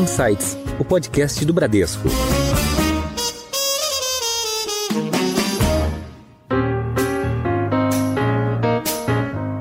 Insights, o podcast do Bradesco.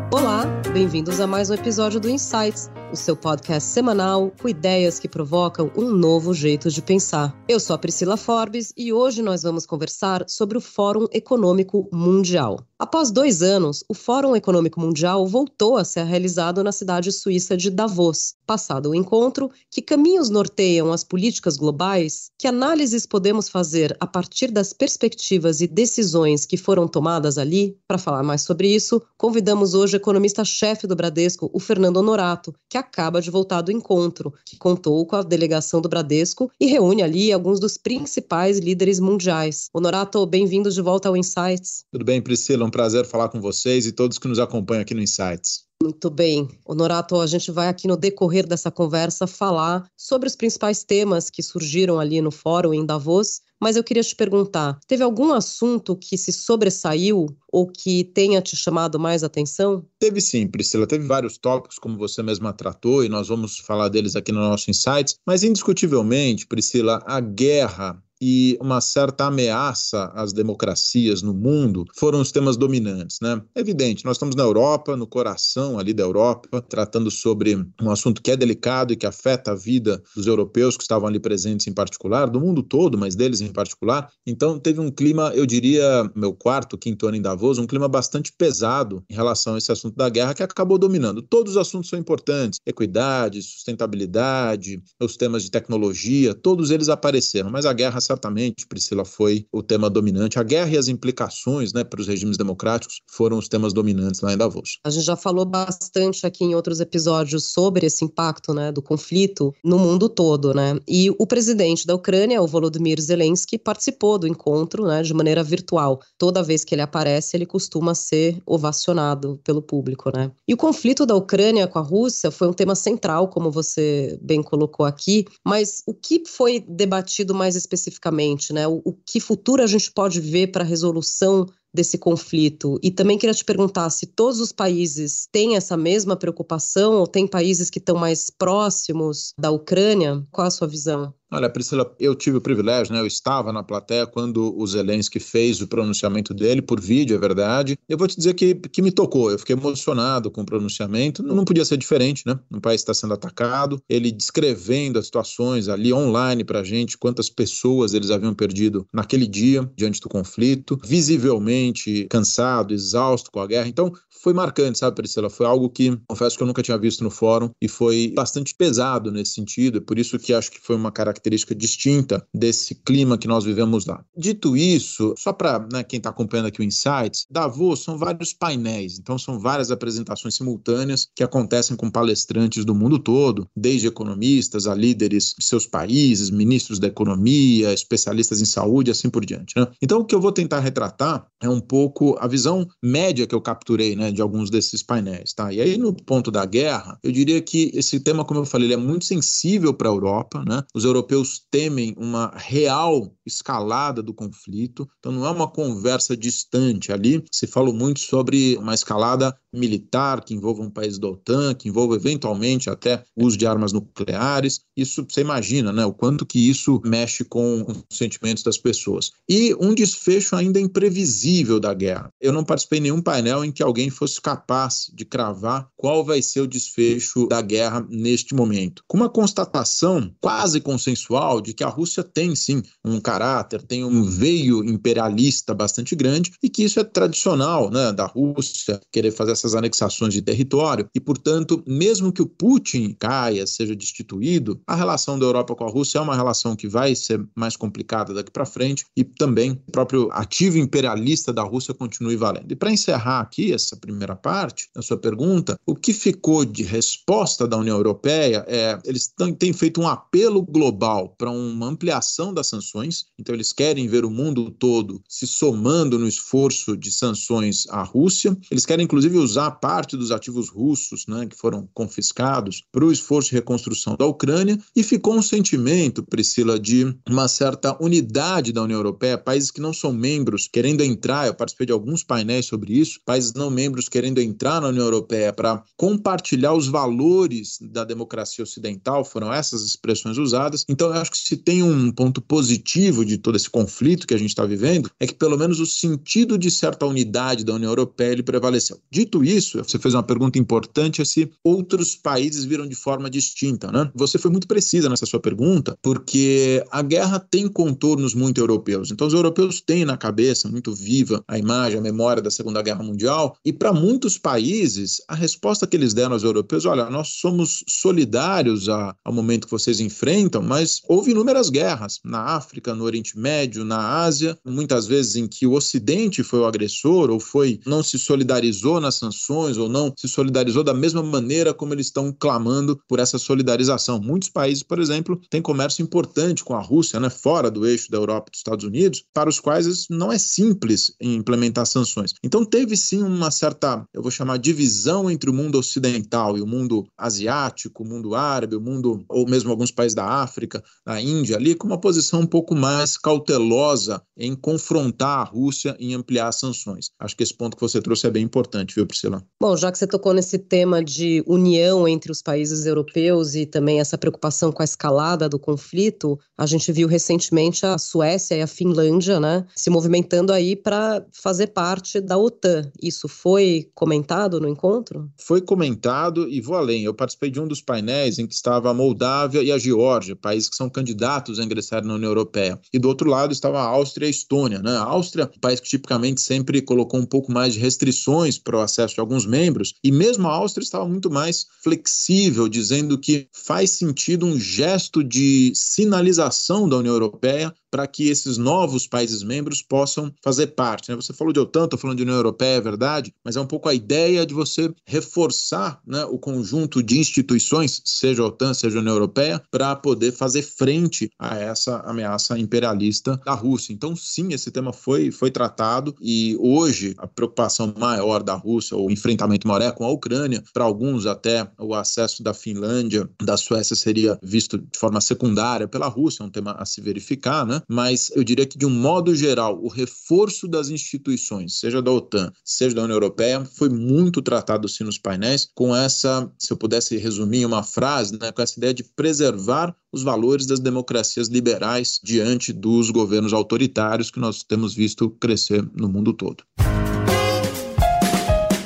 Olá, bem-vindos a mais um episódio do Insights o seu podcast semanal com ideias que provocam um novo jeito de pensar. Eu sou a Priscila Forbes e hoje nós vamos conversar sobre o Fórum Econômico Mundial. Após dois anos, o Fórum Econômico Mundial voltou a ser realizado na cidade suíça de Davos. Passado o encontro, que caminhos norteiam as políticas globais? Que análises podemos fazer a partir das perspectivas e decisões que foram tomadas ali? Para falar mais sobre isso, convidamos hoje o economista-chefe do Bradesco, o Fernando Honorato, que acaba de voltar do encontro, que contou com a delegação do Bradesco e reúne ali alguns dos principais líderes mundiais. Honorato, bem-vindo de volta ao Insights. Tudo bem, Priscila? Um prazer falar com vocês e todos que nos acompanham aqui no Insights. Muito bem. Honorato, a gente vai aqui no decorrer dessa conversa falar sobre os principais temas que surgiram ali no fórum em Davos, mas eu queria te perguntar: teve algum assunto que se sobressaiu ou que tenha te chamado mais atenção? Teve sim, Priscila. Teve vários tópicos, como você mesma tratou, e nós vamos falar deles aqui no nosso Insights, mas indiscutivelmente, Priscila, a guerra e uma certa ameaça às democracias no mundo foram os temas dominantes, né? É evidente, nós estamos na Europa, no coração ali da Europa, tratando sobre um assunto que é delicado e que afeta a vida dos europeus que estavam ali presentes em particular, do mundo todo, mas deles em particular. Então teve um clima, eu diria, meu quarto, quinto ano em Davos, um clima bastante pesado em relação a esse assunto da guerra que acabou dominando. Todos os assuntos são importantes, equidade, sustentabilidade, os temas de tecnologia, todos eles apareceram, mas a guerra certamente, Priscila, foi o tema dominante. A guerra e as implicações né, para os regimes democráticos foram os temas dominantes lá em Davos. A gente já falou bastante aqui em outros episódios sobre esse impacto né, do conflito no mundo todo. Né? E o presidente da Ucrânia, o Volodymyr Zelensky, participou do encontro né, de maneira virtual. Toda vez que ele aparece, ele costuma ser ovacionado pelo público. Né? E o conflito da Ucrânia com a Rússia foi um tema central, como você bem colocou aqui, mas o que foi debatido mais especificamente? Especificamente, né? O, o que futuro a gente pode ver para a resolução desse conflito? E também queria te perguntar se todos os países têm essa mesma preocupação ou tem países que estão mais próximos da Ucrânia? Qual a sua visão? Olha, Priscila, eu tive o privilégio, né? Eu estava na plateia quando o Zelensky fez o pronunciamento dele, por vídeo, é verdade. Eu vou te dizer que, que me tocou, eu fiquei emocionado com o pronunciamento. Não, podia ser diferente, né? Um país está sendo atacado, ele descrevendo as situações ali online para a gente, quantas pessoas eles haviam perdido naquele dia diante do conflito, visivelmente cansado, exausto com a guerra. Então, foi marcante, sabe, Priscila? Foi algo que confesso que eu nunca tinha visto no fórum e foi bastante pesado nesse sentido, é por isso que acho que foi uma característica distinta desse clima que nós vivemos lá. Dito isso, só para né, quem está acompanhando aqui o Insights, Davos são vários painéis, então são várias apresentações simultâneas que acontecem com palestrantes do mundo todo, desde economistas a líderes de seus países, ministros da economia, especialistas em saúde, assim por diante. Né? Então, o que eu vou tentar retratar é um pouco a visão média que eu capturei né, de alguns desses painéis. Tá? E aí, no ponto da guerra, eu diria que esse tema, como eu falei, é muito sensível para a Europa. Né? Os europeus temem uma real escalada do conflito, então não é uma conversa distante ali. Se falou muito sobre uma escalada militar que envolva um país da OTAN, que envolva eventualmente até o uso de armas nucleares. Isso você imagina, né? O quanto que isso mexe com os sentimentos das pessoas. E um desfecho ainda imprevisível da guerra. Eu não participei em nenhum painel em que alguém fosse capaz de cravar qual vai ser o desfecho da guerra neste momento. Com uma constatação quase consensual de que a Rússia tem sim um caráter, tem um veio imperialista bastante grande e que isso é tradicional, né, da Rússia querer fazer essas anexações de território e, portanto, mesmo que o Putin caia, seja destituído, a relação da Europa com a Rússia é uma relação que vai ser mais complicada daqui para frente e também o próprio ativo imperialista da Rússia continue valendo. E para encerrar aqui essa primeira parte da sua pergunta, o que ficou de resposta da União Europeia é eles têm feito um apelo global para uma ampliação das sanções, então eles querem ver o mundo todo se somando no esforço de sanções à Rússia. Eles querem inclusive usar parte dos ativos russos, né, que foram confiscados, para o esforço de reconstrução da Ucrânia, e ficou um sentimento, Priscila, de uma certa unidade da União Europeia, países que não são membros querendo entrar, eu participei de alguns painéis sobre isso, países não membros membros querendo entrar na União Europeia para compartilhar os valores da democracia ocidental, foram essas expressões usadas. Então, eu acho que se tem um ponto positivo de todo esse conflito que a gente está vivendo, é que pelo menos o sentido de certa unidade da União Europeia ele prevaleceu. Dito isso, você fez uma pergunta importante, é se outros países viram de forma distinta, né? Você foi muito precisa nessa sua pergunta, porque a guerra tem contornos muito europeus. Então, os europeus têm na cabeça muito viva a imagem, a memória da Segunda Guerra Mundial, e para muitos países, a resposta que eles deram aos europeus, olha, nós somos solidários a, ao momento que vocês enfrentam, mas houve inúmeras guerras na África, no Oriente Médio, na Ásia, muitas vezes em que o Ocidente foi o agressor ou foi não se solidarizou nas sanções ou não se solidarizou da mesma maneira como eles estão clamando por essa solidarização. Muitos países, por exemplo, têm comércio importante com a Rússia, né, fora do eixo da Europa e dos Estados Unidos, para os quais não é simples implementar sanções. Então teve sim uma certa, eu vou chamar, divisão entre o mundo ocidental e o mundo asiático, o mundo árabe, o mundo, ou mesmo alguns países da África, da Índia ali, com uma posição um pouco mais cautelosa em confrontar a Rússia em ampliar as sanções. Acho que esse ponto que você trouxe é bem importante, viu, Priscila? Bom, já que você tocou nesse tema de união entre os países europeus e também essa preocupação com a escalada do conflito, a gente viu recentemente a Suécia e a Finlândia, né, se movimentando aí para fazer parte da OTAN. Isso foi comentado no encontro? Foi comentado e vou além. Eu participei de um dos painéis em que estava a Moldávia e a Geórgia, países que são candidatos a ingressar na União Europeia. E do outro lado estava a Áustria e a Estônia, né? A Áustria, um país que tipicamente sempre colocou um pouco mais de restrições para o acesso de alguns membros, e mesmo a Áustria estava muito mais flexível, dizendo que faz sentido um gesto de sinalização da União Europeia para que esses novos países membros possam fazer parte. Né? Você falou de OTAN, estou falando de União Europeia, é verdade, mas é um pouco a ideia de você reforçar né, o conjunto de instituições, seja a OTAN, seja a União Europeia, para poder fazer frente a essa ameaça imperialista da Rússia. Então, sim, esse tema foi, foi tratado e hoje a preocupação maior da Rússia, o enfrentamento maior é com a Ucrânia, para alguns até o acesso da Finlândia, da Suécia seria visto de forma secundária pela Rússia, é um tema a se verificar, né? Mas eu diria que, de um modo geral, o reforço das instituições, seja da OTAN, seja da União Europeia, foi muito tratado sim nos painéis, com essa, se eu pudesse resumir em uma frase, né, com essa ideia de preservar os valores das democracias liberais diante dos governos autoritários que nós temos visto crescer no mundo todo.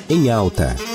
Em alta.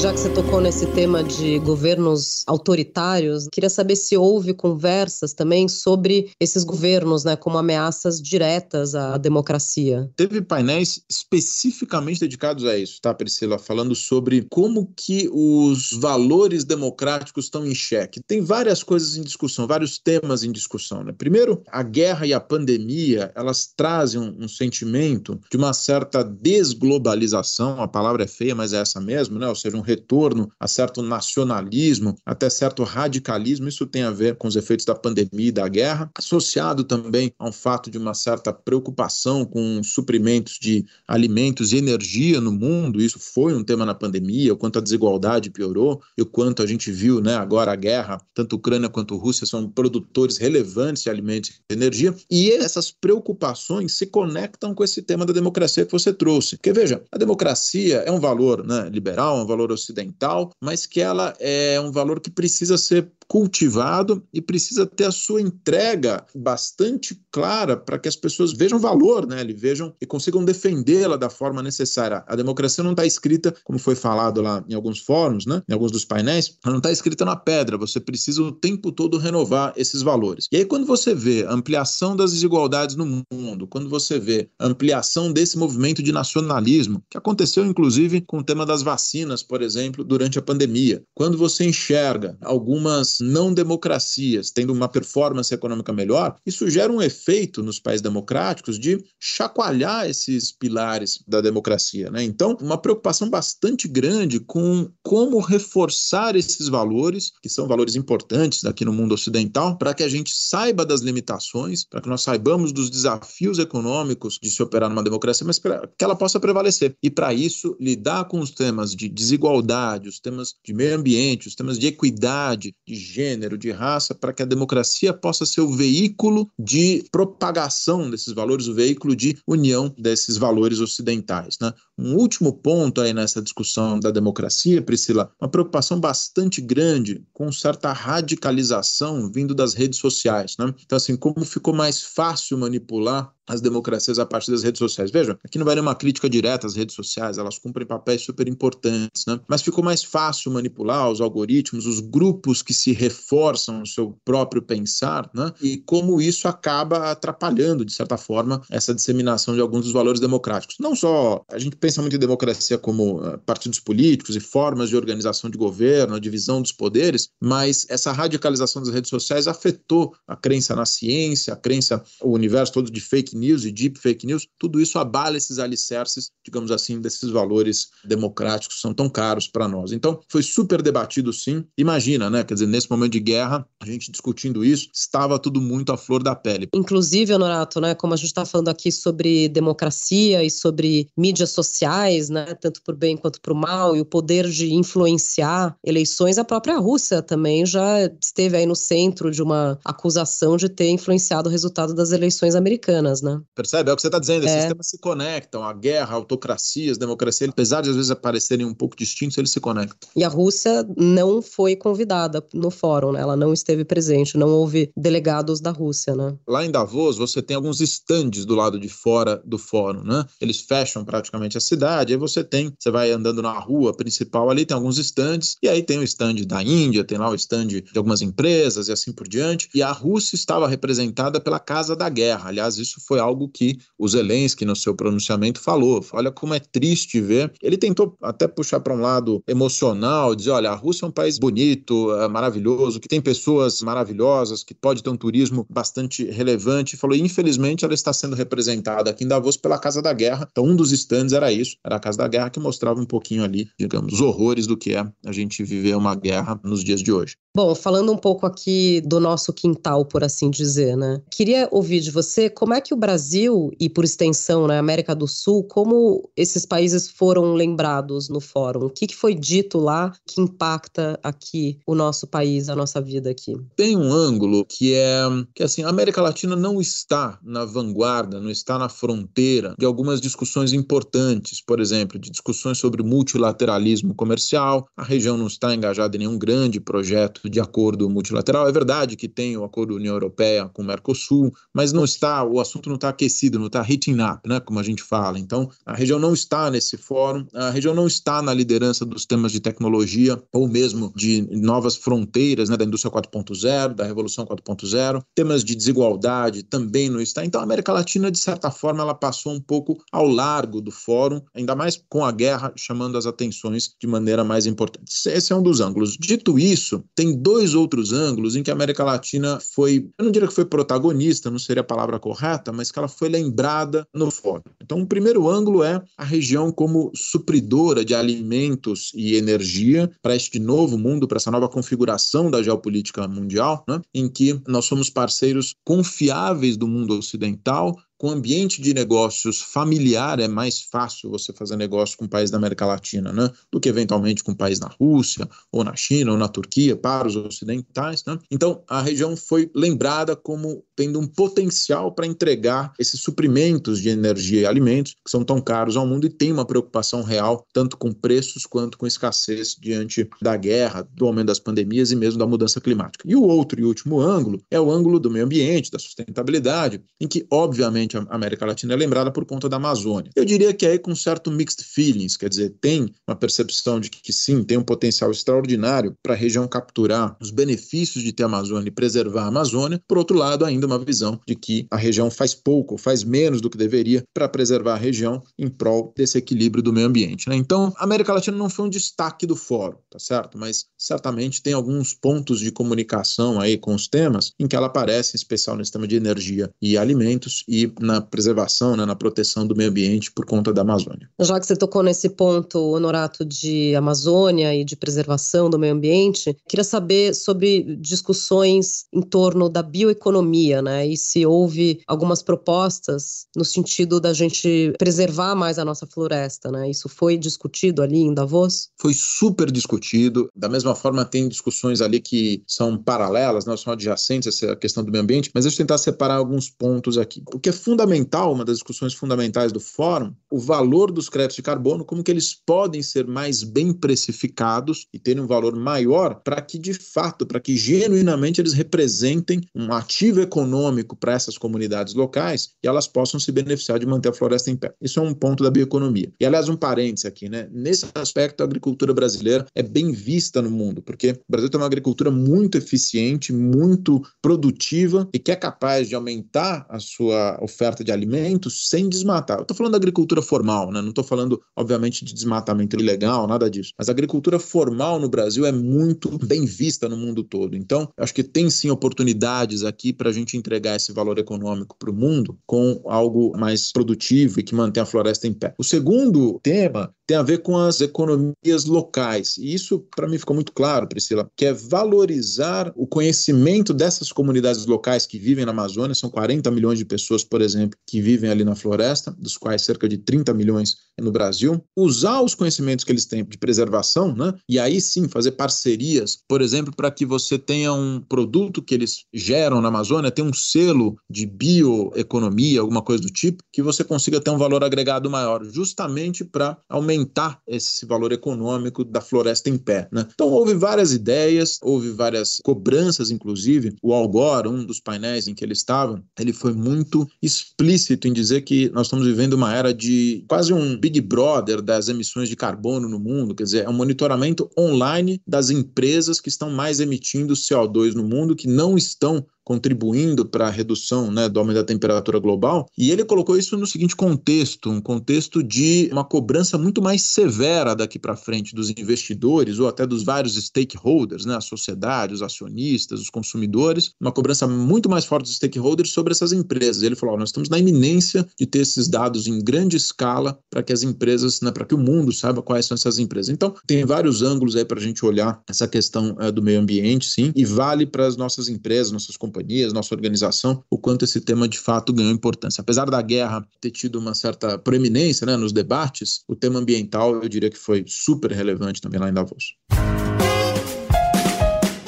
Já que você tocou nesse tema de governos autoritários, queria saber se houve conversas também sobre esses governos, né, como ameaças diretas à democracia. Teve painéis especificamente dedicados a isso, tá, Priscila? Falando sobre como que os valores democráticos estão em xeque. Tem várias coisas em discussão, vários temas em discussão, né? Primeiro, a guerra e a pandemia, elas trazem um, um sentimento de uma certa desglobalização, a palavra é feia, mas é essa mesmo, né? Ou seja, um retorno a certo nacionalismo, até certo radicalismo. Isso tem a ver com os efeitos da pandemia e da guerra, associado também a um fato de uma certa preocupação com suprimentos de alimentos e energia no mundo. Isso foi um tema na pandemia, o quanto a desigualdade piorou e o quanto a gente viu, né, agora a guerra, tanto Ucrânia quanto Rússia são produtores relevantes de alimentos e energia, e essas preocupações se conectam com esse tema da democracia que você trouxe. Porque veja, a democracia é um valor né, liberal, é um valor ocidental, mas que ela é um valor que precisa ser cultivado e precisa ter a sua entrega bastante clara para que as pessoas vejam valor, né? Eles vejam e consigam defendê-la da forma necessária. A democracia não está escrita, como foi falado lá em alguns fóruns, né? Em alguns dos painéis, ela não está escrita na pedra. Você precisa o tempo todo renovar esses valores. E aí, quando você vê a ampliação das desigualdades no mundo, quando você vê a ampliação desse movimento de nacionalismo, que aconteceu inclusive com o tema das vacinas, por exemplo, durante a pandemia, quando você enxerga algumas não democracias tendo uma performance econômica melhor, isso gera um efeito nos países democráticos de chacoalhar esses pilares da democracia. Né? Então, uma preocupação bastante grande com como reforçar esses valores, que são valores importantes aqui no mundo ocidental, para que a gente saiba das limitações, para que nós saibamos dos desafios econômicos de se operar numa democracia, mas para que ela possa prevalecer. E para isso, lidar com os temas de desigualdade igualdade, os temas de meio ambiente, os temas de equidade, de gênero, de raça, para que a democracia possa ser o veículo de propagação desses valores, o veículo de união desses valores ocidentais. Né? Um último ponto aí nessa discussão da democracia, Priscila, uma preocupação bastante grande com certa radicalização vindo das redes sociais. Né? Então, assim, como ficou mais fácil manipular as democracias a partir das redes sociais. Veja, aqui não vai nenhuma crítica direta às redes sociais, elas cumprem papéis super importantes, né? Mas ficou mais fácil manipular os algoritmos, os grupos que se reforçam no seu próprio pensar, né? E como isso acaba atrapalhando, de certa forma, essa disseminação de alguns dos valores democráticos. Não só a gente pensa muito em democracia como uh, partidos políticos e formas de organização de governo, a divisão dos poderes, mas essa radicalização das redes sociais afetou a crença na ciência, a crença, o universo todo de fake news e deep fake news, tudo isso abala esses alicerces, digamos assim, desses valores democráticos que são tão caros para nós. Então, foi super debatido sim. Imagina, né? Quer dizer, nesse momento de guerra, a gente discutindo isso, estava tudo muito à flor da pele. Inclusive, Honorato, né, como a gente está falando aqui sobre democracia e sobre mídias sociais, né, tanto por bem quanto por mal, e o poder de influenciar eleições, a própria Rússia também já esteve aí no centro de uma acusação de ter influenciado o resultado das eleições americanas, né? Né? Percebe? É o que você está dizendo, esses é. sistemas se conectam, a guerra, a autocracia, as democracias, apesar de às vezes aparecerem um pouco distintos, eles se conectam. E a Rússia não foi convidada no fórum, né? ela não esteve presente, não houve delegados da Rússia, né? Lá em Davos, você tem alguns estandes do lado de fora do fórum, né? Eles fecham praticamente a cidade, aí você tem, você vai andando na rua principal ali, tem alguns estandes, e aí tem o stand da Índia, tem lá o stand de algumas empresas e assim por diante, e a Rússia estava representada pela Casa da Guerra. Aliás, isso foi algo que o Zelensky, no seu pronunciamento, falou. Olha como é triste ver. Ele tentou até puxar para um lado emocional, dizer: olha, a Rússia é um país bonito, é maravilhoso, que tem pessoas maravilhosas, que pode ter um turismo bastante relevante. Falou: infelizmente, ela está sendo representada aqui em Davos pela Casa da Guerra. Então, um dos estandes era isso, era a Casa da Guerra, que mostrava um pouquinho ali, digamos, os horrores do que é a gente viver uma guerra nos dias de hoje. Bom, falando um pouco aqui do nosso quintal, por assim dizer, né? Queria ouvir de você como é que o Brasil e, por extensão, né, América do Sul, como esses países foram lembrados no fórum? O que, que foi dito lá que impacta aqui o nosso país, a nossa vida aqui? Tem um ângulo que é que assim, a América Latina não está na vanguarda, não está na fronteira de algumas discussões importantes, por exemplo, de discussões sobre multilateralismo comercial. A região não está engajada em nenhum grande projeto de acordo multilateral. É verdade que tem o acordo União Europeia com o Mercosul, mas não está, o assunto não está aquecido, não está heating up, né, como a gente fala. Então, a região não está nesse fórum, a região não está na liderança dos temas de tecnologia ou mesmo de novas fronteiras, né, da indústria 4.0, da revolução 4.0. Temas de desigualdade também não está. Então, a América Latina, de certa forma, ela passou um pouco ao largo do fórum, ainda mais com a guerra chamando as atenções de maneira mais importante. Esse é um dos ângulos. Dito isso, tem dois outros ângulos em que a América Latina foi, eu não diria que foi protagonista, não seria a palavra correta, mas que ela foi lembrada no fórum. Então, o primeiro ângulo é a região como supridora de alimentos e energia para este novo mundo, para essa nova configuração da geopolítica mundial, né, em que nós somos parceiros confiáveis do mundo ocidental com ambiente de negócios familiar é mais fácil você fazer negócio com um país da América Latina, né? Do que eventualmente com um país na Rússia, ou na China, ou na Turquia, para os ocidentais, né? Então, a região foi lembrada como tendo um potencial para entregar esses suprimentos de energia e alimentos que são tão caros ao mundo e tem uma preocupação real, tanto com preços quanto com escassez diante da guerra, do aumento das pandemias e mesmo da mudança climática. E o outro e último ângulo é o ângulo do meio ambiente, da sustentabilidade, em que, obviamente, a América Latina é lembrada por conta da Amazônia. Eu diria que aí com certo mixed feelings, quer dizer, tem uma percepção de que, sim, tem um potencial extraordinário para a região capturar os benefícios de ter a Amazônia e preservar a Amazônia. Por outro lado, ainda uma visão de que a região faz pouco, faz menos do que deveria para preservar a região em prol desse equilíbrio do meio ambiente. Né? Então, a América Latina não foi um destaque do fórum, tá certo? Mas certamente tem alguns pontos de comunicação aí com os temas em que ela aparece, em especial nesse tema de energia e alimentos, e na preservação, né, na proteção do meio ambiente por conta da Amazônia. Já que você tocou nesse ponto, Honorato, de Amazônia e de preservação do meio ambiente, queria saber sobre discussões em torno da bioeconomia, né? E se houve algumas propostas no sentido da gente preservar mais a nossa floresta, né? Isso foi discutido ali em Davos? Foi super discutido. Da mesma forma, tem discussões ali que são paralelas, não são adjacentes a essa questão do meio ambiente, mas deixa eu tentar separar alguns pontos aqui. O que é fundamental, uma das discussões fundamentais do fórum, o valor dos créditos de carbono, como que eles podem ser mais bem precificados e terem um valor maior para que, de fato, para que genuinamente eles representem um ativo econômico para essas comunidades locais e elas possam se beneficiar de manter a floresta em pé. Isso é um ponto da bioeconomia. E, aliás, um parêntese aqui, né? Nesse aspecto, a agricultura brasileira é bem vista no mundo, porque o Brasil tem uma agricultura muito eficiente, muito produtiva e que é capaz de aumentar a sua oferta de alimentos sem desmatar. Eu estou falando da agricultura formal, né? não estou falando, obviamente, de desmatamento ilegal, nada disso. Mas a agricultura formal no Brasil é muito bem vista no mundo todo. Então, acho que tem sim oportunidades aqui para a gente entregar esse valor econômico para o mundo com algo mais produtivo e que mantém a floresta em pé. O segundo tema tem a ver com as economias locais. E isso, para mim, ficou muito claro, Priscila, que é valorizar o conhecimento dessas comunidades locais que vivem na Amazônia. São 40 milhões de pessoas, por exemplo, que vivem ali na floresta, dos quais cerca de 30 milhões no Brasil. Usar os conhecimentos que eles têm de preservação, né? E aí sim fazer parcerias, por exemplo, para que você tenha um produto que eles geram na Amazônia, tem um selo de bioeconomia, alguma coisa do tipo, que você consiga ter um valor agregado maior, justamente para aumentar aumentar esse valor econômico da floresta em pé. Né? Então, houve várias ideias, houve várias cobranças, inclusive. O Al Gore, um dos painéis em que ele estava, ele foi muito explícito em dizer que nós estamos vivendo uma era de quase um Big Brother das emissões de carbono no mundo, quer dizer, é um monitoramento online das empresas que estão mais emitindo CO2 no mundo, que não estão contribuindo para a redução né, do aumento da temperatura global. E ele colocou isso no seguinte contexto: um contexto de uma cobrança muito mais severa daqui para frente dos investidores ou até dos vários stakeholders, né, a sociedade, os acionistas, os consumidores, uma cobrança muito mais forte dos stakeholders sobre essas empresas. Ele falou: nós estamos na iminência de ter esses dados em grande escala para que as empresas, né, para que o mundo saiba quais são essas empresas. Então, tem vários ângulos aí para a gente olhar essa questão é, do meio ambiente, sim, e vale para as nossas empresas, nossas companhias companhias, nossa organização, o quanto esse tema de fato ganhou importância. Apesar da guerra ter tido uma certa proeminência né, nos debates, o tema ambiental eu diria que foi super relevante também lá em Davos.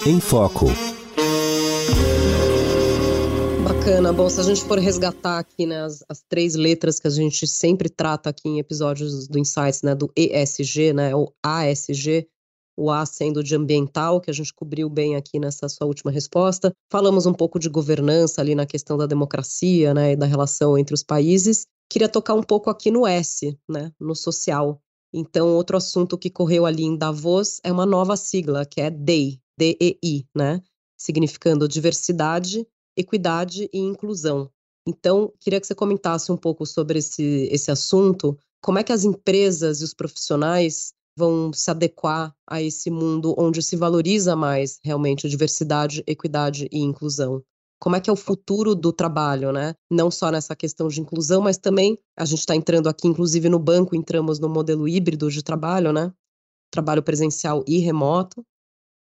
Em Foco. Bacana. Bom, se a gente for resgatar aqui né, as, as, três letras que a gente sempre trata aqui em episódios do Insights, né, do ESG, né, ou ASG, o A sendo de ambiental, que a gente cobriu bem aqui nessa sua última resposta. Falamos um pouco de governança ali na questão da democracia, né, e da relação entre os países. Queria tocar um pouco aqui no S, né, no social. Então, outro assunto que correu ali em Davos é uma nova sigla, que é DEI, D-E-I, né, significando diversidade, equidade e inclusão. Então, queria que você comentasse um pouco sobre esse, esse assunto, como é que as empresas e os profissionais vão se adequar a esse mundo onde se valoriza mais realmente diversidade, equidade e inclusão. Como é que é o futuro do trabalho, né? Não só nessa questão de inclusão, mas também a gente está entrando aqui, inclusive no banco, entramos no modelo híbrido de trabalho, né? Trabalho presencial e remoto.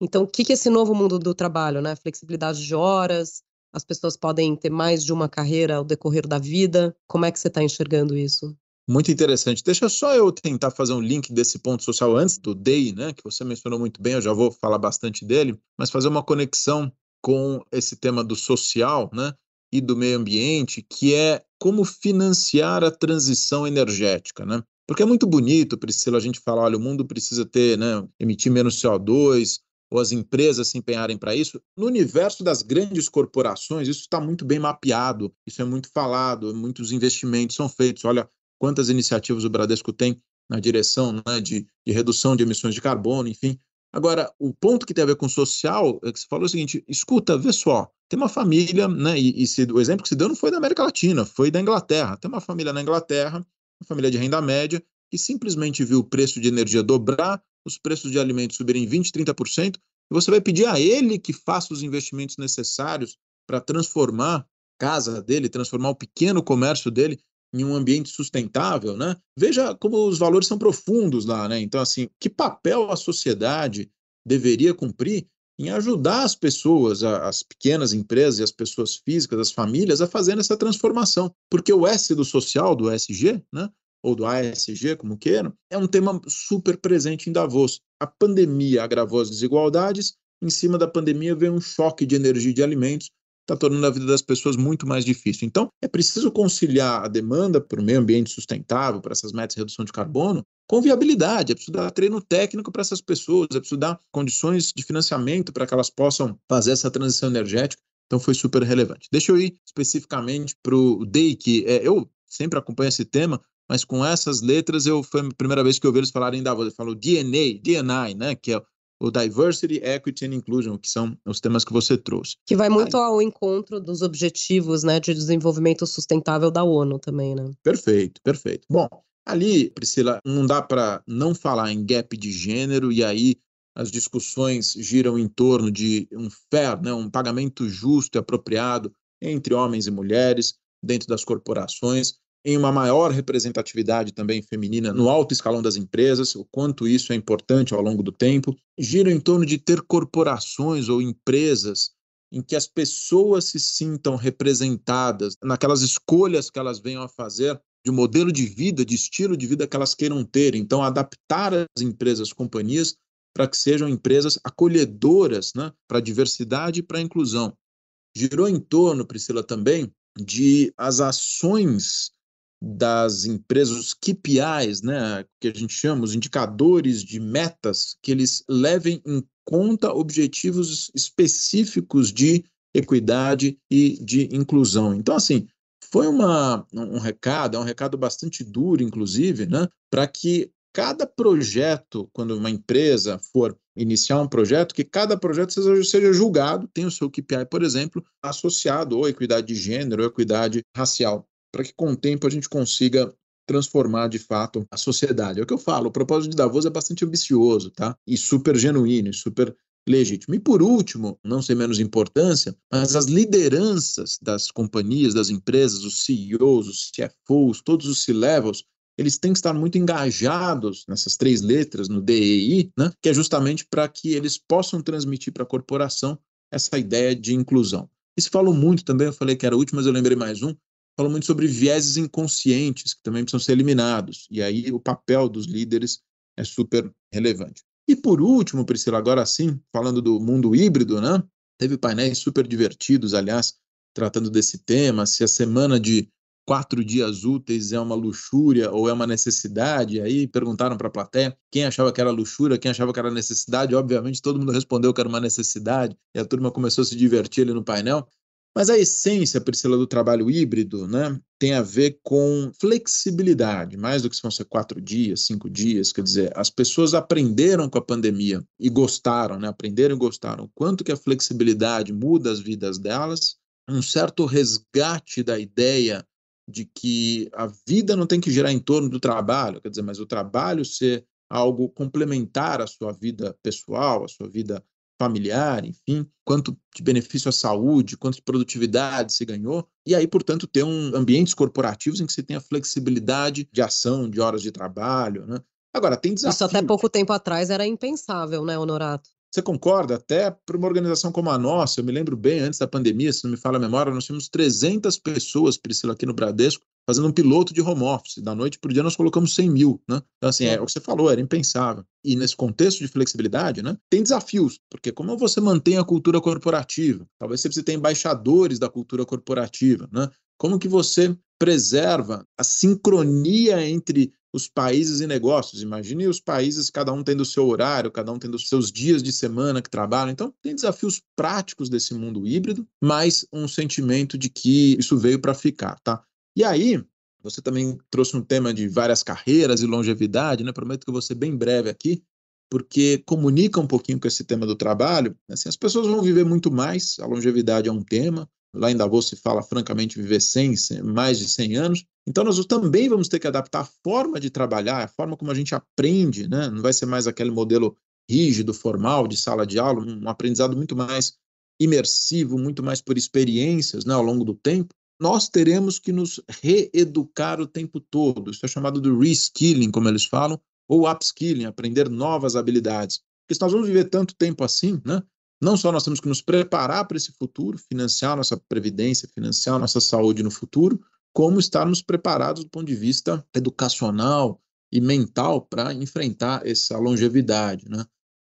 Então, o que, que é esse novo mundo do trabalho, né? Flexibilidade de horas, as pessoas podem ter mais de uma carreira ao decorrer da vida. Como é que você está enxergando isso? Muito interessante. Deixa só eu tentar fazer um link desse ponto social antes do DEI, né, que você mencionou muito bem, eu já vou falar bastante dele, mas fazer uma conexão com esse tema do social, né, e do meio ambiente, que é como financiar a transição energética, né? Porque é muito bonito, Priscila, a gente falar, olha, o mundo precisa ter, né, emitir menos CO2, ou as empresas se empenharem para isso. No universo das grandes corporações, isso está muito bem mapeado, isso é muito falado, muitos investimentos são feitos. Olha, quantas iniciativas o Bradesco tem na direção né, de, de, redução de emissões de carbono, enfim. Agora, o ponto que tem a ver com social é que você falou o seguinte: escuta, vê só, tem uma família, né, e, e se, o exemplo que se deu não foi da América Latina, foi da Inglaterra. Tem uma família na Inglaterra, uma família de renda média, que simplesmente viu o preço de energia dobrar, os preços de alimentos subirem 20%, 30%, e você vai pedir a ele que faça os investimentos necessários para transformar casa dele, transformar o pequeno comércio dele em um ambiente sustentável, né? Veja como os valores são profundos lá, né? Então, assim, que papel a sociedade deveria cumprir em ajudar as pessoas, as pequenas empresas e as pessoas físicas, as famílias, a fazerem essa transformação. Porque o S do social, do SG, né? ou do ASG, como queiram, é um tema super presente em Davos. A pandemia agravou as desigualdades, em cima da pandemia veio um choque de energia e de alimentos, está tornando a vida das pessoas muito mais difícil. Então, é preciso conciliar a demanda por um meio ambiente sustentável, para essas metas de redução de carbono, com viabilidade. É preciso dar treino técnico para essas pessoas, é preciso dar condições de financiamento para que elas possam fazer essa transição energética. Então, foi super relevante. Deixa eu ir especificamente para o DEI, que é, eu sempre acompanho esse tema, mas com essas letras eu foi a primeira vez que eu ouvi eles falarem da Davos. Ele falou DNA, DNI, né? Que é o Diversity, Equity and Inclusion, que são os temas que você trouxe. Que vai muito ao encontro dos objetivos né, de desenvolvimento sustentável da ONU também, né? Perfeito, perfeito. Bom, ali, Priscila, não dá para não falar em gap de gênero, e aí as discussões giram em torno de um fair, né, um pagamento justo e apropriado entre homens e mulheres dentro das corporações em uma maior representatividade também feminina no alto escalão das empresas, o quanto isso é importante ao longo do tempo, gira em torno de ter corporações ou empresas em que as pessoas se sintam representadas naquelas escolhas que elas venham a fazer de modelo de vida, de estilo de vida que elas queiram ter. Então, adaptar as empresas, companhias, para que sejam empresas acolhedoras né, para a diversidade e para a inclusão. Girou em torno, Priscila, também de as ações das empresas, os KPIs, né, que a gente chama, os indicadores de metas, que eles levem em conta objetivos específicos de equidade e de inclusão. Então, assim, foi uma, um recado, é um recado bastante duro, inclusive, né, para que cada projeto, quando uma empresa for iniciar um projeto, que cada projeto seja, seja julgado, tem o seu KPI, por exemplo, associado ou equidade de gênero ou equidade racial para que com o tempo a gente consiga transformar de fato a sociedade. É o que eu falo, o propósito de Davos é bastante ambicioso, tá? E super genuíno, e super legítimo. E por último, não sem menos importância, mas as lideranças das companhias, das empresas, os CEOs, os CFOs, todos os C-levels, eles têm que estar muito engajados nessas três letras, no DEI, né? que é justamente para que eles possam transmitir para a corporação essa ideia de inclusão. Se falou muito também, eu falei que era o último, mas eu lembrei mais um, fala muito sobre vieses inconscientes, que também precisam ser eliminados. E aí o papel dos líderes é super relevante. E por último, Priscila, agora sim, falando do mundo híbrido, né? Teve painéis super divertidos, aliás, tratando desse tema, se a semana de quatro dias úteis é uma luxúria ou é uma necessidade. Aí perguntaram para a plateia quem achava que era luxúria, quem achava que era necessidade. Obviamente, todo mundo respondeu que era uma necessidade e a turma começou a se divertir ali no painel. Mas a essência, Priscila, do trabalho híbrido né, tem a ver com flexibilidade, mais do que se vão ser quatro dias, cinco dias. Quer dizer, as pessoas aprenderam com a pandemia e gostaram, né, aprenderam e gostaram. Quanto que a flexibilidade muda as vidas delas, um certo resgate da ideia de que a vida não tem que girar em torno do trabalho, quer dizer, mas o trabalho ser algo complementar à sua vida pessoal, à sua vida familiar, enfim, quanto de benefício à saúde, quanto de produtividade se ganhou, e aí, portanto, ter um ambientes corporativos em que você tenha flexibilidade de ação, de horas de trabalho, né? Agora, tem desafios. Isso até pouco tempo atrás era impensável, né, Honorato? Você concorda? Até para uma organização como a nossa, eu me lembro bem, antes da pandemia, se não me fala a memória, nós tínhamos 300 pessoas, Priscila, aqui no Bradesco, fazendo um piloto de home office. Da noite para o dia nós colocamos 100 mil, né? Então, assim, é o que você falou, era impensável. E nesse contexto de flexibilidade, né, tem desafios, porque como você mantém a cultura corporativa? Talvez você precise ter embaixadores da cultura corporativa, né? Como que você preserva a sincronia entre os países e negócios. Imagine os países, cada um tendo o seu horário, cada um tendo os seus dias de semana que trabalham. Então, tem desafios práticos desse mundo híbrido, mas um sentimento de que isso veio para ficar, tá? E aí, você também trouxe um tema de várias carreiras e longevidade, né? Prometo que eu vou ser bem breve aqui, porque comunica um pouquinho com esse tema do trabalho. Assim, as pessoas vão viver muito mais, a longevidade é um tema. Lá em Davos se fala francamente viver 100, mais de 100 anos. Então nós também vamos ter que adaptar a forma de trabalhar, a forma como a gente aprende, né? Não vai ser mais aquele modelo rígido, formal de sala de aula, um aprendizado muito mais imersivo, muito mais por experiências né, ao longo do tempo, nós teremos que nos reeducar o tempo todo. Isso é chamado de reskilling, como eles falam, ou upskilling, aprender novas habilidades. Porque se nós vamos viver tanto tempo assim, né, não só nós temos que nos preparar para esse futuro, financiar nossa previdência, financiar nossa saúde no futuro, como estarmos preparados do ponto de vista educacional e mental para enfrentar essa longevidade. Né?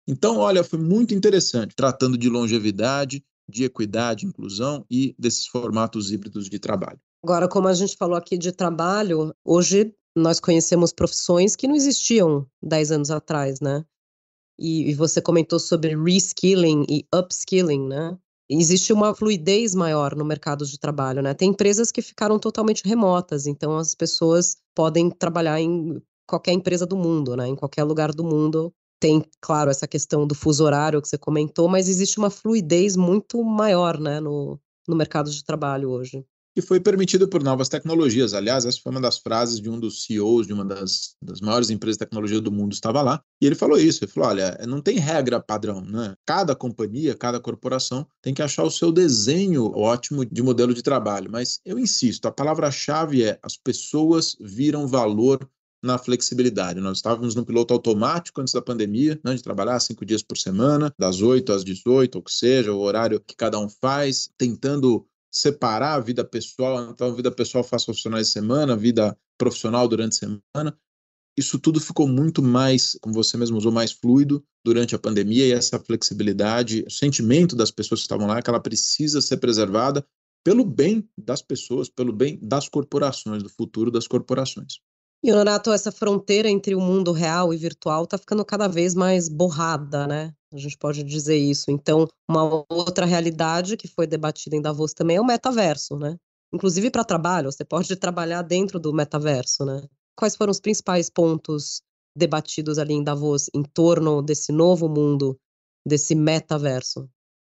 Então, olha, foi muito interessante, tratando de longevidade, de equidade, inclusão e desses formatos híbridos de trabalho. Agora, como a gente falou aqui de trabalho, hoje nós conhecemos profissões que não existiam 10 anos atrás, né? E, e você comentou sobre reskilling e upskilling, né? existe uma fluidez maior no mercado de trabalho, né? Tem empresas que ficaram totalmente remotas, então as pessoas podem trabalhar em qualquer empresa do mundo, né? Em qualquer lugar do mundo. Tem, claro, essa questão do fuso horário que você comentou, mas existe uma fluidez muito maior, né, no, no mercado de trabalho hoje que foi permitido por novas tecnologias. Aliás, essa foi uma das frases de um dos CEOs de uma das, das maiores empresas de tecnologia do mundo, estava lá, e ele falou isso, ele falou, olha, não tem regra padrão, né? Cada companhia, cada corporação tem que achar o seu desenho ótimo de modelo de trabalho, mas eu insisto, a palavra-chave é as pessoas viram valor na flexibilidade. Nós estávamos no piloto automático antes da pandemia, né, de trabalhar cinco dias por semana, das 8 às 18, ou que seja, o horário que cada um faz, tentando separar a vida pessoal, então a vida pessoal aos finais de semana, vida profissional durante a semana. Isso tudo ficou muito mais, como você mesmo usou, mais fluido durante a pandemia e essa flexibilidade, o sentimento das pessoas que estavam lá, que ela precisa ser preservada pelo bem das pessoas, pelo bem das corporações, do futuro das corporações. E, Renato, essa fronteira entre o mundo real e virtual está ficando cada vez mais borrada, né? A gente pode dizer isso. Então, uma outra realidade que foi debatida em Davos também é o metaverso, né? Inclusive para trabalho, você pode trabalhar dentro do metaverso, né? Quais foram os principais pontos debatidos ali em Davos em torno desse novo mundo, desse metaverso?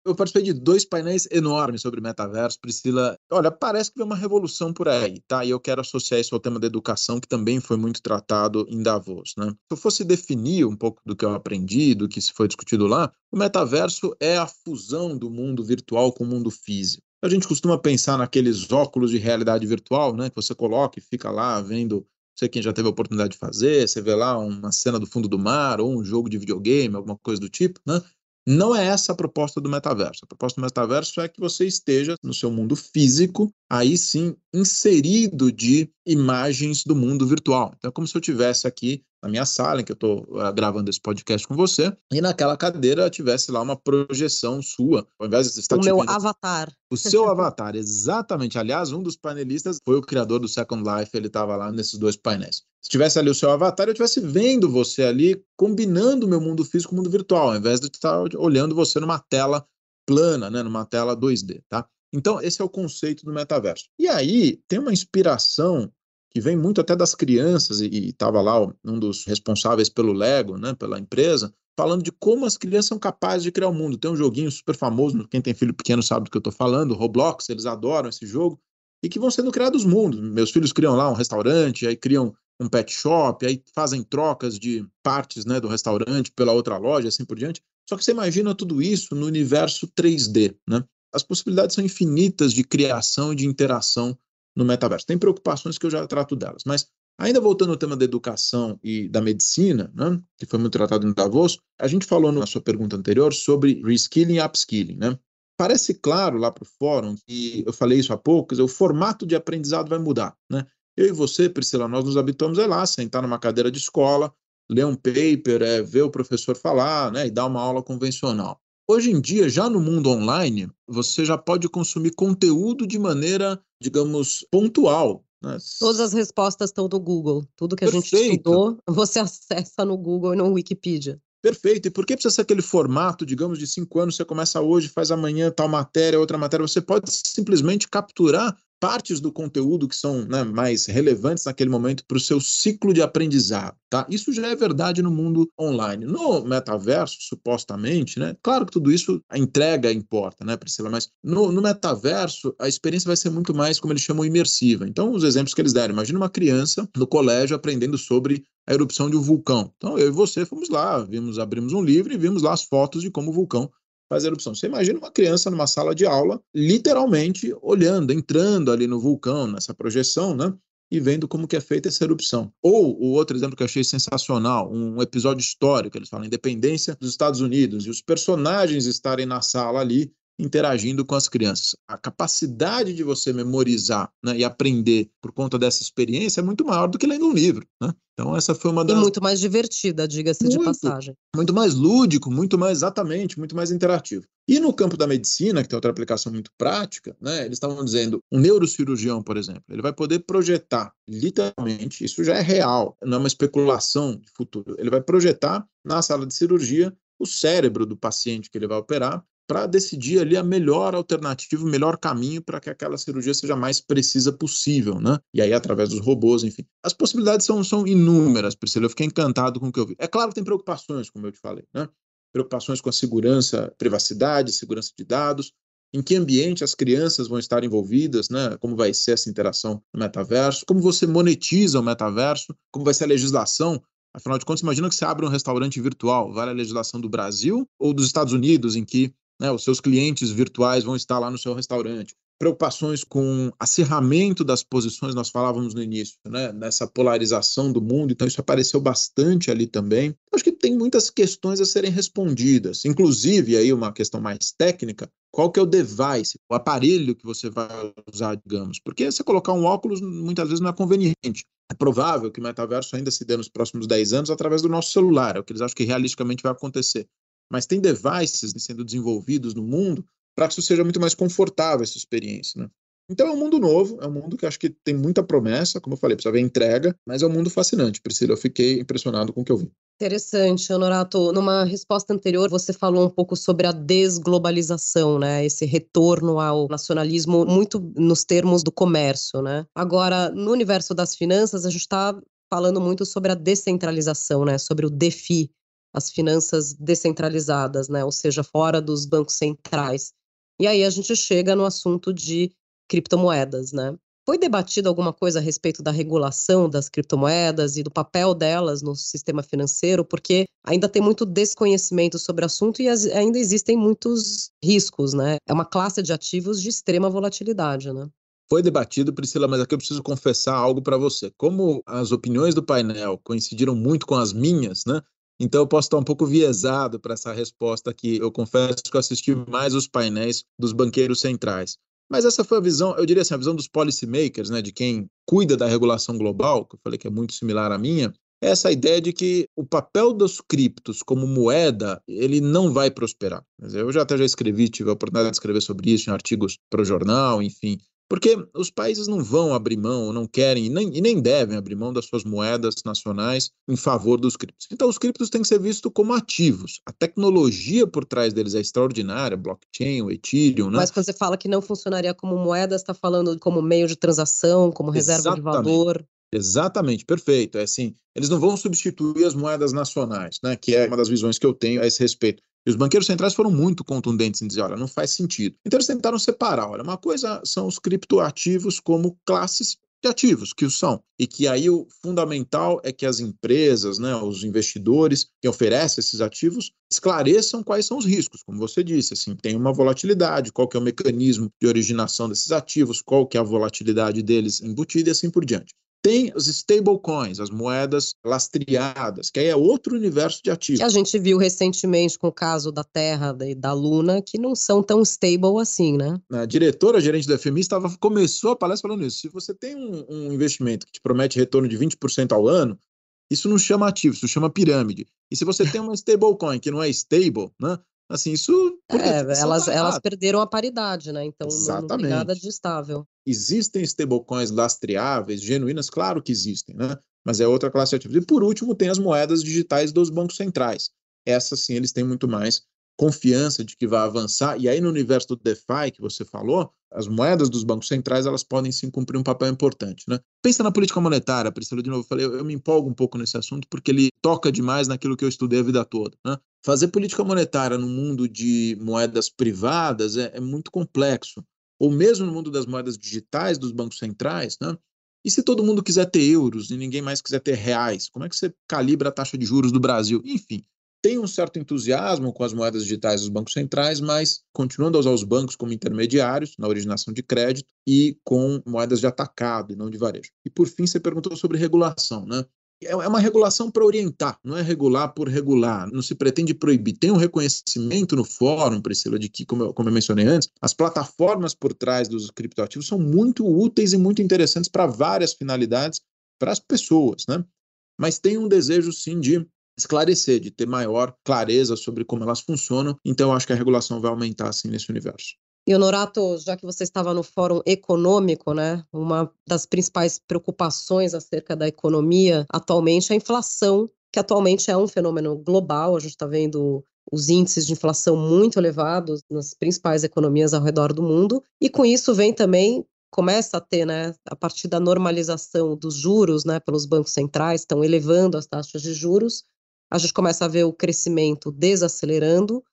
Eu participei de dois painéis enormes sobre metaverso, Priscila. Olha, parece que vem uma revolução por aí, tá? E eu quero associar isso ao tema da educação, que também foi muito tratado em Davos, né? Se eu fosse definir um pouco do que eu aprendi, do que se foi discutido lá, o metaverso é a fusão do mundo virtual com o mundo físico. A gente costuma pensar naqueles óculos de realidade virtual, né? Que você coloca e fica lá vendo sei quem já teve a oportunidade de fazer, você vê lá uma cena do fundo do mar ou um jogo de videogame, alguma coisa do tipo, né? Não é essa a proposta do metaverso. A proposta do metaverso é que você esteja no seu mundo físico, aí sim inserido de imagens do mundo virtual. Então é como se eu tivesse aqui na minha sala, em que eu estou uh, gravando esse podcast com você, e naquela cadeira tivesse lá uma projeção sua, ao invés de estar o meu avatar. O seu avatar, exatamente. Aliás, um dos panelistas foi o criador do Second Life, ele estava lá nesses dois painéis. Se tivesse ali o seu avatar, eu estivesse vendo você ali, combinando o meu mundo físico com o mundo virtual, ao invés de estar olhando você numa tela plana, né, numa tela 2D, tá? Então, esse é o conceito do metaverso. E aí, tem uma inspiração que vem muito até das crianças, e estava lá um dos responsáveis pelo Lego, né, pela empresa, falando de como as crianças são capazes de criar o mundo. Tem um joguinho super famoso, quem tem filho pequeno sabe do que eu estou falando, Roblox, eles adoram esse jogo, e que vão sendo criados mundos. Meus filhos criam lá um restaurante, aí criam um pet shop, aí fazem trocas de partes né, do restaurante pela outra loja, assim por diante. Só que você imagina tudo isso no universo 3D, né? As possibilidades são infinitas de criação e de interação no metaverso. Tem preocupações que eu já trato delas, mas ainda voltando ao tema da educação e da medicina, né, que foi muito tratado em Davos, a gente falou na sua pergunta anterior sobre reskilling e upskilling, né? Parece claro lá para o fórum, e eu falei isso há pouco, dizer, o formato de aprendizado vai mudar, né? Eu e você, Priscila, nós nos habituamos ir lá, sentar numa cadeira de escola, ler um paper, é, ver o professor falar, né, e dar uma aula convencional. Hoje em dia, já no mundo online, você já pode consumir conteúdo de maneira, digamos, pontual. Né? Todas as respostas estão no Google. Tudo que a Perfeito. gente estudou, você acessa no Google e no Wikipedia. Perfeito. E por que precisa ser aquele formato, digamos, de cinco anos? Você começa hoje, faz amanhã tal matéria, outra matéria. Você pode simplesmente capturar partes do conteúdo que são né, mais relevantes naquele momento para o seu ciclo de aprendizado. Tá? Isso já é verdade no mundo online. No metaverso, supostamente, né? Claro que tudo isso, a entrega importa, né, Priscila? Mas no, no metaverso, a experiência vai ser muito mais, como eles chamam, imersiva. Então, os exemplos que eles deram. Imagina uma criança no colégio aprendendo sobre a erupção de um vulcão. Então, eu e você fomos lá, vimos, abrimos um livro e vimos lá as fotos de como o vulcão faz erupção. Você imagina uma criança numa sala de aula, literalmente olhando, entrando ali no vulcão, nessa projeção, né? E vendo como que é feita essa erupção. Ou o outro exemplo que eu achei sensacional, um episódio histórico, eles falam independência dos Estados Unidos, e os personagens estarem na sala ali interagindo com as crianças. A capacidade de você memorizar né, e aprender por conta dessa experiência é muito maior do que lendo um livro. Né? Então, essa foi uma das. E muito mais divertida, diga-se de passagem. Muito mais lúdico, muito mais, exatamente, muito mais interativo. E no campo da medicina, que tem outra aplicação muito prática, né, eles estavam dizendo, um neurocirurgião, por exemplo, ele vai poder projetar, literalmente, isso já é real, não é uma especulação de futuro, ele vai projetar na sala de cirurgia o cérebro do paciente que ele vai operar para decidir ali a melhor alternativa, o melhor caminho para que aquela cirurgia seja mais precisa possível, né? E aí, através dos robôs, enfim. As possibilidades são, são inúmeras, Priscila. Eu fiquei encantado com o que eu vi. É claro que tem preocupações, como eu te falei, né? Preocupações com a segurança, privacidade, segurança de dados, em que ambiente as crianças vão estar envolvidas, né? Como vai ser essa interação no metaverso, como você monetiza o metaverso, como vai ser a legislação Afinal de contas, imagina que você abre um restaurante virtual, vale a legislação do Brasil ou dos Estados Unidos, em que né, os seus clientes virtuais vão estar lá no seu restaurante. Preocupações com acirramento das posições, nós falávamos no início, né, nessa polarização do mundo, então isso apareceu bastante ali também. Acho que tem muitas questões a serem respondidas, inclusive aí uma questão mais técnica, qual que é o device, o aparelho que você vai usar, digamos, porque você colocar um óculos muitas vezes não é conveniente. É provável que o metaverso ainda se dê nos próximos 10 anos através do nosso celular, é o que eles acham que realisticamente vai acontecer mas tem devices sendo desenvolvidos no mundo para que isso seja muito mais confortável essa experiência, né? Então é um mundo novo, é um mundo que acho que tem muita promessa, como eu falei, precisa ver entrega, mas é um mundo fascinante, Priscila. Eu fiquei impressionado com o que eu vi. Interessante, Honorato. Numa resposta anterior, você falou um pouco sobre a desglobalização, né? Esse retorno ao nacionalismo, muito nos termos do comércio, né? Agora, no universo das finanças, a gente está falando muito sobre a descentralização, né? Sobre o DeFi, as finanças descentralizadas, né? ou seja, fora dos bancos centrais. E aí a gente chega no assunto de criptomoedas. Né? Foi debatido alguma coisa a respeito da regulação das criptomoedas e do papel delas no sistema financeiro, porque ainda tem muito desconhecimento sobre o assunto e ainda existem muitos riscos, né? É uma classe de ativos de extrema volatilidade, né? Foi debatido, Priscila, mas aqui eu preciso confessar algo para você. Como as opiniões do painel coincidiram muito com as minhas, né? Então eu posso estar um pouco viesado para essa resposta aqui. Eu confesso que eu assisti mais os painéis dos banqueiros centrais. Mas essa foi a visão, eu diria assim, a visão dos policymakers, né, de quem cuida da regulação global, que eu falei que é muito similar à minha, é essa ideia de que o papel dos criptos como moeda, ele não vai prosperar. Eu já até já escrevi, tive a oportunidade de escrever sobre isso em artigos para o jornal, enfim, porque os países não vão abrir mão, não querem e nem, e nem devem abrir mão das suas moedas nacionais em favor dos criptos. Então, os criptos têm que ser vistos como ativos. A tecnologia por trás deles é extraordinária, blockchain, o Ethereum. Né? Mas quando você fala que não funcionaria como moeda, está falando como meio de transação, como reserva Exatamente. de valor. Exatamente, perfeito. É assim, eles não vão substituir as moedas nacionais, né? Que é uma das visões que eu tenho a esse respeito. E os banqueiros centrais foram muito contundentes em dizer, olha, não faz sentido. Então eles tentaram separar, olha, uma coisa são os criptoativos como classes de ativos, que o são. E que aí o fundamental é que as empresas, né, os investidores que oferecem esses ativos, esclareçam quais são os riscos, como você disse, assim, tem uma volatilidade, qual que é o mecanismo de originação desses ativos, qual que é a volatilidade deles embutida e assim por diante. Tem os stablecoins, as moedas lastreadas, que aí é outro universo de ativos. Que a gente viu recentemente com o caso da Terra e da Luna, que não são tão stable assim, né? A diretora gerente da FMI estava, começou a palestra falando isso. Se você tem um, um investimento que te promete retorno de 20% ao ano, isso não chama ativo, isso chama pirâmide. E se você tem uma stablecoin que não é stable, né? Assim, isso. É, elas, tá elas perderam a paridade, né? Então Exatamente. não tem nada de estável. Existem stablecoins lastreáveis, genuínas? Claro que existem, né? Mas é outra classe de ativos. E por último, tem as moedas digitais dos bancos centrais. Essas sim, eles têm muito mais confiança de que vai avançar. E aí, no universo do DeFi que você falou, as moedas dos bancos centrais elas podem sim cumprir um papel importante. Né? Pensa na política monetária, Priscila, de novo, eu falei, eu, me empolgo um pouco nesse assunto porque ele toca demais naquilo que eu estudei a vida toda. Né? Fazer política monetária no mundo de moedas privadas é, é muito complexo, ou mesmo no mundo das moedas digitais dos bancos centrais, né? E se todo mundo quiser ter euros e ninguém mais quiser ter reais, como é que você calibra a taxa de juros do Brasil? Enfim, tem um certo entusiasmo com as moedas digitais dos bancos centrais, mas continuando a usar os bancos como intermediários na originação de crédito e com moedas de atacado e não de varejo. E por fim, você perguntou sobre regulação, né? É, é uma regulação para orientar, não é regular por regular, não se pretende proibir. Tem um reconhecimento no fórum, Priscila, de que, como eu, como eu mencionei antes, as plataformas por trás dos criptoativos são muito úteis e muito interessantes para várias finalidades para as pessoas, né? Mas tem um desejo, sim, de esclarecer, de ter maior clareza sobre como elas funcionam. Então, acho que a regulação vai aumentar assim nesse universo. E Honorato, já que você estava no Fórum Econômico, né, uma das principais preocupações acerca da economia atualmente é a inflação, que atualmente é um fenômeno global. A gente está vendo os índices de inflação muito elevados nas principais economias ao redor do mundo, e com isso vem também começa a ter, né, a partir da normalização dos juros, né, pelos bancos centrais, estão elevando as taxas de juros, a gente começa a ver o crescimento desacelerando.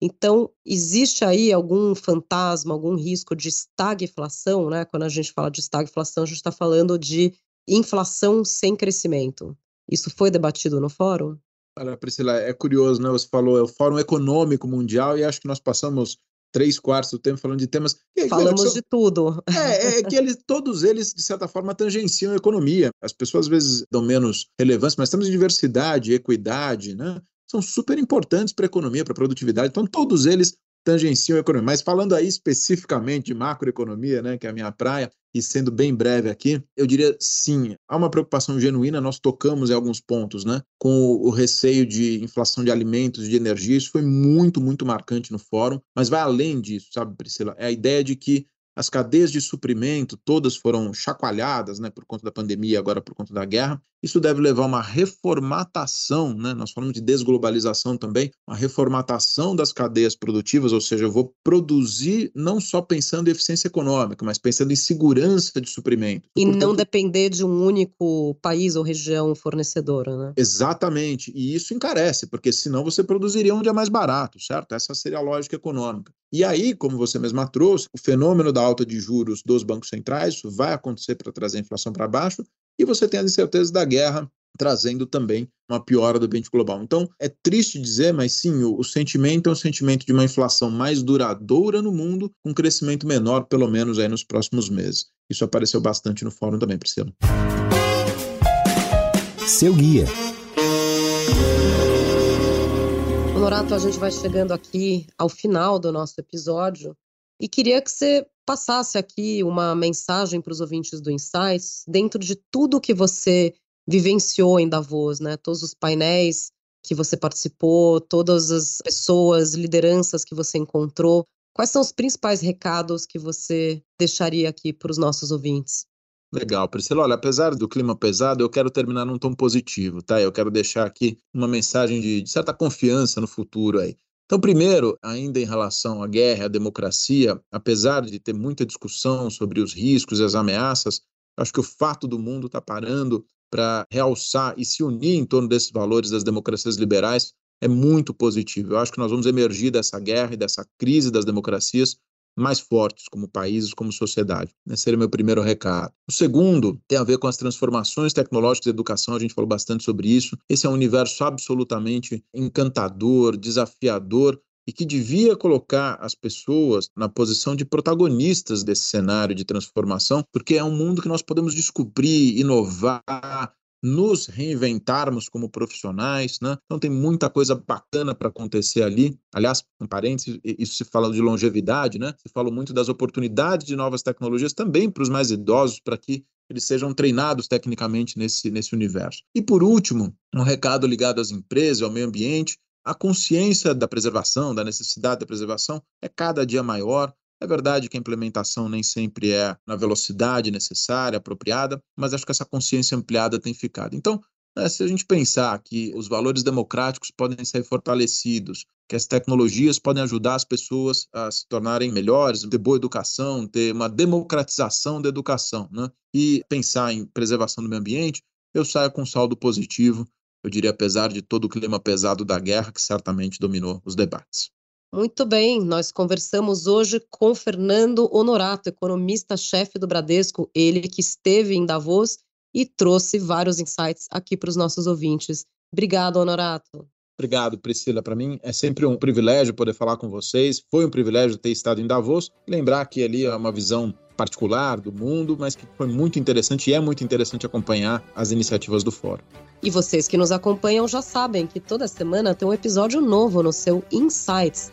Então, existe aí algum fantasma, algum risco de estagflação, né? Quando a gente fala de estagflação, a gente está falando de inflação sem crescimento. Isso foi debatido no fórum? Olha, Priscila, é curioso, né? Você falou, é o Fórum Econômico Mundial, e acho que nós passamos três quartos do tempo falando de temas. Falamos são, de tudo. É, é que eles, todos eles, de certa forma, tangenciam a economia. As pessoas às vezes dão menos relevância, mas temos diversidade, equidade, né? São super importantes para a economia, para a produtividade. Então, todos eles tangenciam a economia. Mas falando aí especificamente de macroeconomia, né, que é a minha praia, e sendo bem breve aqui, eu diria sim, há uma preocupação genuína, nós tocamos em alguns pontos, né, com o, receio de inflação de alimentos, de energia, isso foi muito, muito marcante no fórum, mas vai além disso, sabe, Priscila? É a ideia de que as cadeias de suprimento todas foram chacoalhadas né, por conta da pandemia, agora por conta da guerra. Isso deve levar a uma reformatação, né? nós falamos de desglobalização também, uma reformatação das cadeias produtivas, ou seja, eu vou produzir não só pensando em eficiência econômica, mas pensando em segurança de suprimento. E Portanto, não depender de um único país ou região fornecedora, né? Exatamente, e isso encarece, porque senão você produziria onde é mais barato, certo? Essa seria a lógica econômica. E aí, como você mesma trouxe, o fenômeno da alta de juros dos bancos centrais, isso vai acontecer para trazer a inflação para baixo, e você tem as incertezas da guerra trazendo também uma piora do ambiente global. Então, é triste dizer, mas sim, o, o, sentimento é um sentimento de uma inflação mais duradoura no mundo, com um crescimento menor, pelo menos aí nos próximos meses. Isso apareceu bastante no fórum também, Priscila. Seu guia. A gente vai chegando aqui ao final do nosso episódio e queria que você passasse aqui uma mensagem para os ouvintes do Insights, dentro de tudo que você vivenciou em Davos, né? Todos os painéis que você participou, todas as pessoas, lideranças que você encontrou. Quais são os principais recados que você deixaria aqui para os nossos ouvintes? Legal, Priscila. Olha, apesar do clima pesado, eu quero terminar num tom positivo, tá? Eu quero deixar aqui uma mensagem de, de certa confiança no futuro aí. Então, primeiro, ainda em relação à guerra, à democracia, apesar de ter muita discussão sobre os riscos e as ameaças, acho que o fato do mundo estar tá parando para realçar e se unir em torno desses valores das democracias liberais é muito positivo. Eu acho que nós vamos emergir dessa guerra e dessa crise das democracias mais fortes como países, como sociedade. Esse seria meu primeiro recado. O segundo tem a ver com as transformações tecnológicas da educação, a gente falou bastante sobre isso. Esse é um universo absolutamente encantador, desafiador, e que devia colocar as pessoas na posição de protagonistas desse cenário de transformação, porque é um mundo que nós podemos descobrir, inovar, nos reinventarmos como profissionais, né? Então tem muita coisa bacana para acontecer ali. Aliás, um parênteses, isso se fala de longevidade, né? Se fala muito das oportunidades de novas tecnologias também para os mais idosos, para que eles sejam treinados tecnicamente nesse, nesse universo. E por último, um recado ligado às empresas, ao meio ambiente. A consciência da preservação, da necessidade da preservação é cada dia maior. É verdade que a implementação nem sempre é na velocidade necessária, apropriada, mas acho que essa consciência ampliada tem ficado. Então, né, se a gente pensar que os valores democráticos podem ser fortalecidos, que as tecnologias podem ajudar as pessoas a se tornarem melhores, ter boa educação, ter uma democratização da educação, né? e pensar em preservação do meio ambiente, eu saio com um saldo positivo, eu diria, apesar de todo o clima pesado da guerra que certamente dominou os debates. Muito bem, nós conversamos hoje com Fernando Honorato, economista-chefe do Bradesco, ele que esteve em Davos e trouxe vários insights aqui para os nossos ouvintes. Obrigado, Honorato. Obrigado, Priscila. Para mim é sempre um privilégio poder falar com vocês. Foi um privilégio ter estado em Davos. Lembrar que ali é uma visão particular do mundo, mas que foi muito interessante e é muito interessante acompanhar as iniciativas do fórum. E vocês que nos acompanham já sabem que toda semana tem um episódio novo no seu Insights.